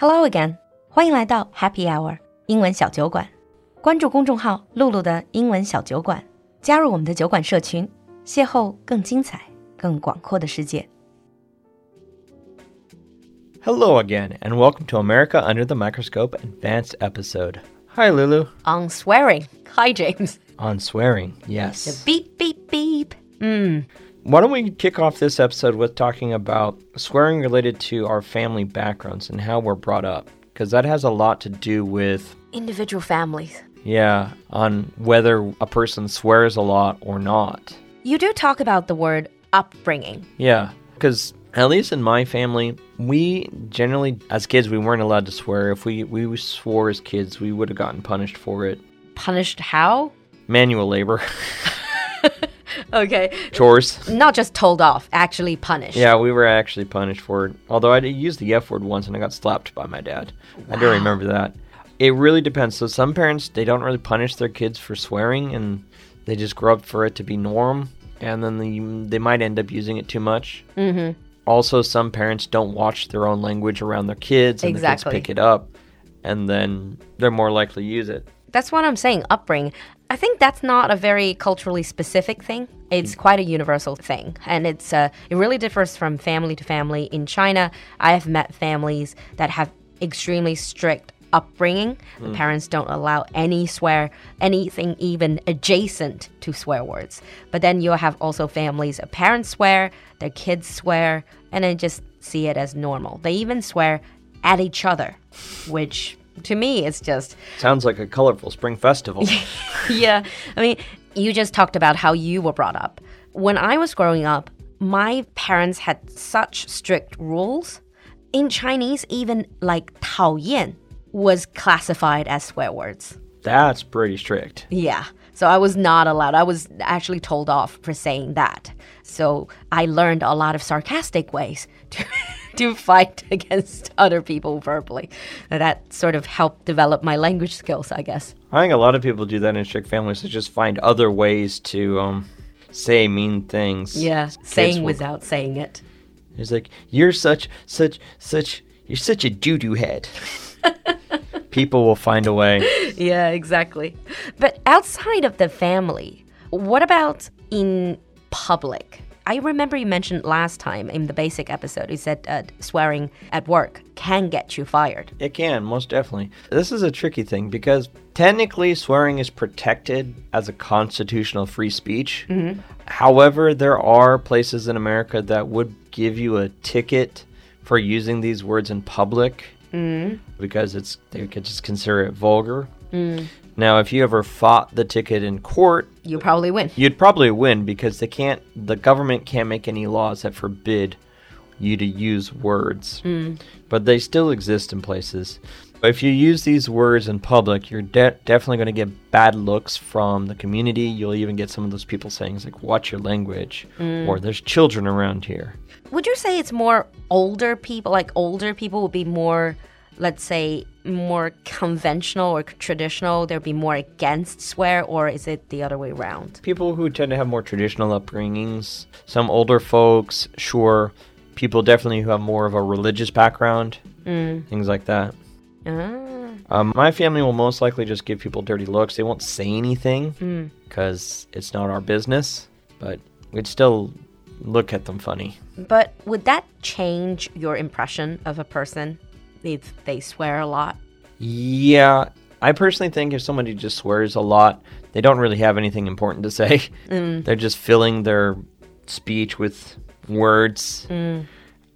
Hello again，欢迎来到 Happy Hour 英文小酒馆。关注公众号“璐璐的英文小酒馆”，加入我们的酒馆社群，邂逅更精彩、更广阔的世界。Hello again, and welcome to America Under the Microscope Advanced Episode. Hi, Lulu. On swearing. Hi, James. On swearing, yes. The beep, beep, beep. Mm. Why don't we kick off this episode with talking about swearing related to our family backgrounds and how we're brought up? Because that has a lot to do with, Individual families. yeah, on whether a person swears a lot or not. You do talk about the word upbringing. Yeah, because at least in my family, we generally, as kids, we weren't allowed to swear. If we, we swore as kids, we would have gotten punished for it. Punished how? Manual labor, Okay. chores. Not just told off, actually punished. Yeah, we were actually punished for it. Although I used the F word once and I got slapped by my dad. I do remember that. It really depends. So some parents they don't really punish their kids for swearing and they just grow up for it to be norm and then they, they might end up using it too much. Mm-hmm. Also, some parents don't watch their own language around their kids and the kids pick it up and then they're more likely to use it. That's what I'm saying, upbringing. I think that's not a very culturally specific thing. It's quite a universal thing, and it's uh, it really differs from family to family. In China, I have met families that have extremely strict upbringing. The parents don't allow any swear, anything even adjacent to swear words. But then you'll have also families, uh, parents swear, their kids swear, and then just see it as normal. They even swear at each other, which to me it's just Sounds like a colorful spring festival. yeah. I mean, you just talked about how you were brought up. When I was growing up, my parents had such strict rules. In Chinese, even like 讨厌 was classified as swear words. That's pretty strict. Yeah. So I was not allowed. I was actually told off for saying that. So I learned a lot of sarcastic ways to, to fight against other people verbally. That sort of helped develop my language skills, I guess. I think a lot of people do that in strict families to just find other ways to um, say mean things. Yeah. Kids Saying will- without saying it. It's like you're such such such you're such a doo doo head. people will find a way. Yeah, exactly. But outside of the family, what about in public? I remember you mentioned last time in the basic episode, you said uh, swearing at work can get you fired. It can most definitely. This is a tricky thing because technically swearing is protected as a constitutional free speech. Mm-hmm. However, there are places in America that would give you a ticket for using these words in public mm-hmm. because it's they could just consider it vulgar. Mm. Now, if you ever fought the ticket in court, you'd probably win. you'd probably win because they can't the government can't make any laws that forbid you to use words. Hmm. But they still exist in places. If you use these words in public you're de- definitely going to get bad looks from the community. You'll even get some of those people saying like watch your language hmm. or there's children around here. Would you say it's more older people, like older people would be more, let's say, more conventional or traditional? They'd be more against swear, or is it the other way around? people who tend to have more traditional upbringings some older folks sure people definitely who have more of a religious background things like that Ah. Um, my family will most likely just give people dirty looks. They won't say anything because it's not our business, but we'd still look at them funny. But would that change your impression of a person if they swear a lot? Yeah, I personally think if somebody just swears a lot, they don't really have anything important to say. Mm. They're just filling their speech with words mm.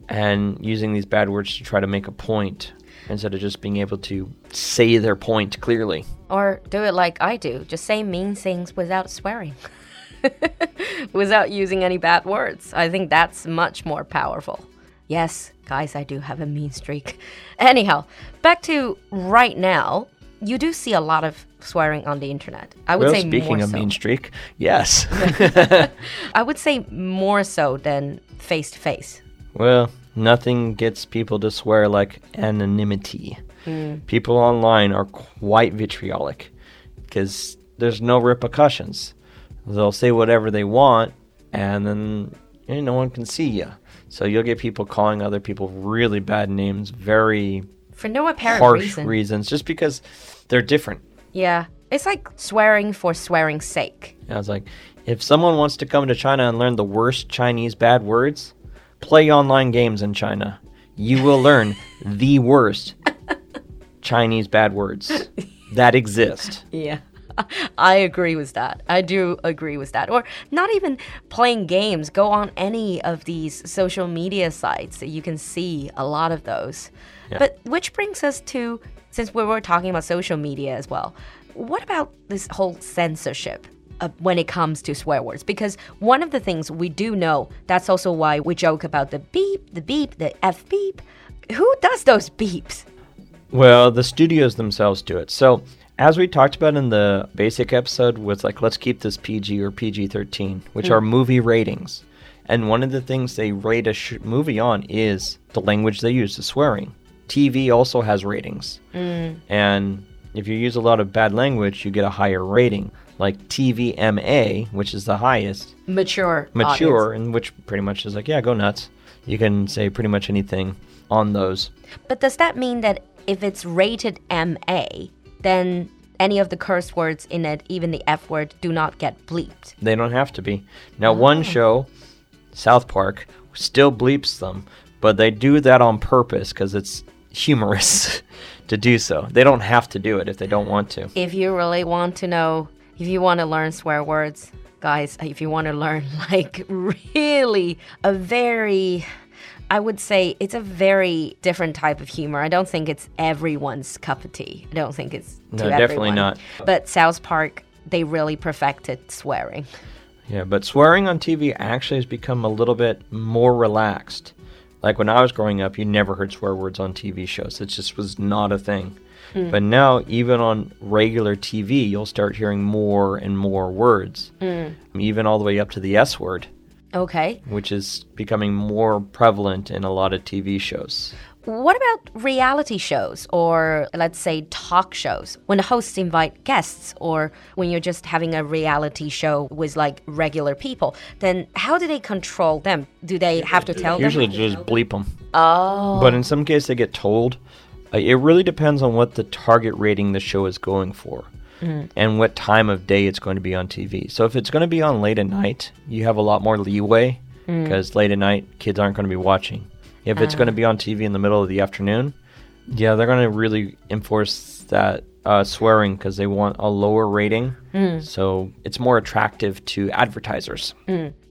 and using these bad words to try to make a point instead of just being able to say their point clearly. Or do it like I do, just say mean things without swearing, without using any bad words. I think that's much more powerful. Yes, guys, I do have a mean streak. Anyhow, back to right now. You do see a lot of swearing on the internet. I would Well, say speaking more of so. mean streak, yes. I would say more so than face to face. Well, nothing gets people to swear like anonymity. Hmm. People online are quite vitriolic because there's no repercussions. They'll say whatever they want, and then no one can see you. So you'll get people calling other people really bad names very For no apparent harsh reason. reasons, just because they're different. yeah. It's like swearing for swearing's sake. I was like, if someone wants to come to China and learn the worst Chinese bad words, play online games in China. You will learn the worst Chinese bad words that exist. Yeah. I agree with that. I do agree with that. Or not even playing games. Go on any of these social media sites. You can see a lot of those. But which brings us to, since we were talking about social media as well, what about this whole censorship? uh, When it comes to swear words, because one of the things we do know, that's also why we joke about the beep, the beep, the F beep. Who does those beeps? Well, the studios themselves do it. So, as we talked about in the basic episode, was like, let's keep this PG or PG 13, which are hmm. movie ratings. And one of the things they rate a sh- movie on is the language they use, the swearing. TV also has ratings. Hmm. And if you use a lot of bad language, you get a higher rating. Like TVMA, which is the highest, Mature. mature, audience. and which pretty much is like, yeah, go nuts. You can say pretty much anything on those. But does that mean that if it's rated MA, then any of the curse words in it, even the F word, do not get bleeped? They don't have to be. Now, one oh. show, South Park, still bleeps them, but they do that on purpose because it's humorous to do so. They don't have to do it if they don't want to. If you really want to know, if you want to learn swear words, guys, if you want to learn like really a very I would say it's a very different type of humor. I don't think it's everyone's cup of tea. I don't think it's to No, definitely everyone. not. But South Park, they really perfected swearing. Yeah, but swearing on TV actually has become a little bit more relaxed. Like when I was growing up, you never heard swear words on TV shows. It just was not a thing. Hmm. But now, even on regular TV, you'll start hearing more and more words, hmm. even all the way up to the S word. Okay. which is becoming more prevalent in a lot of TV shows. What about reality shows or let's say talk shows? When the hosts invite guests or when you're just having a reality show with like regular people, then how do they control them? Do they have to tell Usually them? Usually just bleep them. Oh. But in some cases, they get told. Uh, it really depends on what the target rating the show is going for Mm. and what time of day it's going to be on TV. So if it's going to be on late at night, you have a lot more leeway mm. because late at night, kids aren't going to be watching. If it's going to ah. be on TV in the middle of the afternoon, yeah, they're going to really enforce that uh, swearing because they want a lower rating. Mm. So it's more attractive to advertisers.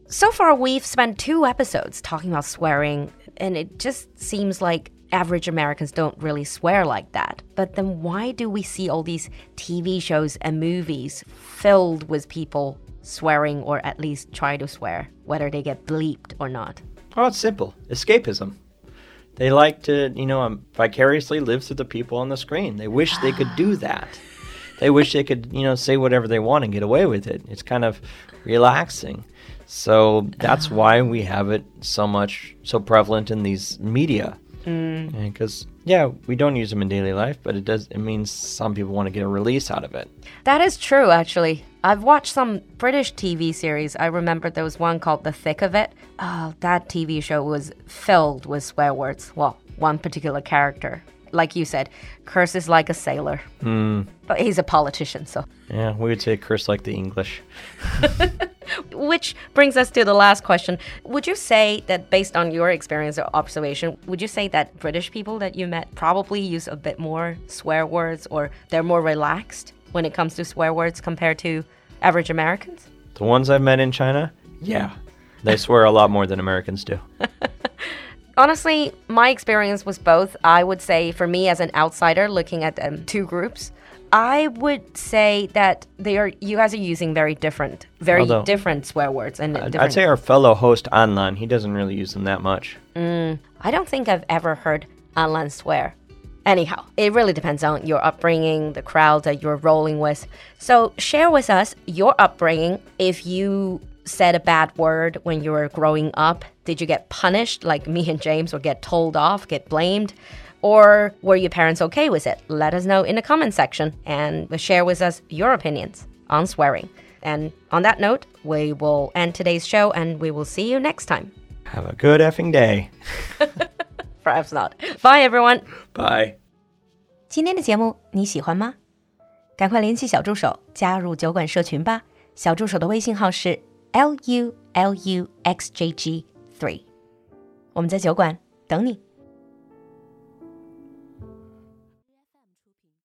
So far, we've spent two episodes talking about swearing, and it just seems like average Americans don't really swear like that. But then why do we see all these TV shows and movies filled with people swearing or at least try to swear, whether they get bleeped or not? Oh, it's simple. Escapism. They like to, you know, um, vicariously live through the people on the screen. They wish they could do that. They wish they could, you know, say whatever they want and get away with it. It's kind of relaxing. So that's why we have it so much, so prevalent in these media. Mm. Because, yeah, we don't use them in daily life, but it does, it means some people want to get a release out of it. That is true, actually. I've watched some British TV series. I remember there was one called The Thick of It. Oh, that TV show was filled with swear words. Well, one particular character. Like you said, curses like a sailor. Mm. But he's a politician, so. Yeah, we would say curse like the English. Which brings us to the last question. Would you say that, based on your experience or observation, would you say that British people that you met probably use a bit more swear words or they're more relaxed when it comes to swear words compared to average Americans? The ones I've met in China, yeah, they swear a lot more than Americans do. Honestly, my experience was both. I would say, for me as an outsider looking at um, two groups, I would say that they are. You guys are using very different, very Although- different swear words and I'd. I'd say our fellow host Anlan, he doesn't really use them that much. Mm, I don't think I've ever heard Anlan swear. Anyhow, it really depends on your upbringing, the crowd that you're rolling with. So share with us your upbringing. If you said a bad word when you were growing up, did you get punished like me and James or get told off, get blamed? Or were your parents okay with it? Let us know in the comment section and share with us your opinions on swearing. And on that note, we will end today's show and we will see you next time. Have a good effing day. Perhaps not. Bye, everyone. Bye. 今天的节目你喜欢吗？赶快联系小助手加入酒馆社群吧。小助手的微信号是 l u l u x j g three，我们在酒馆等你。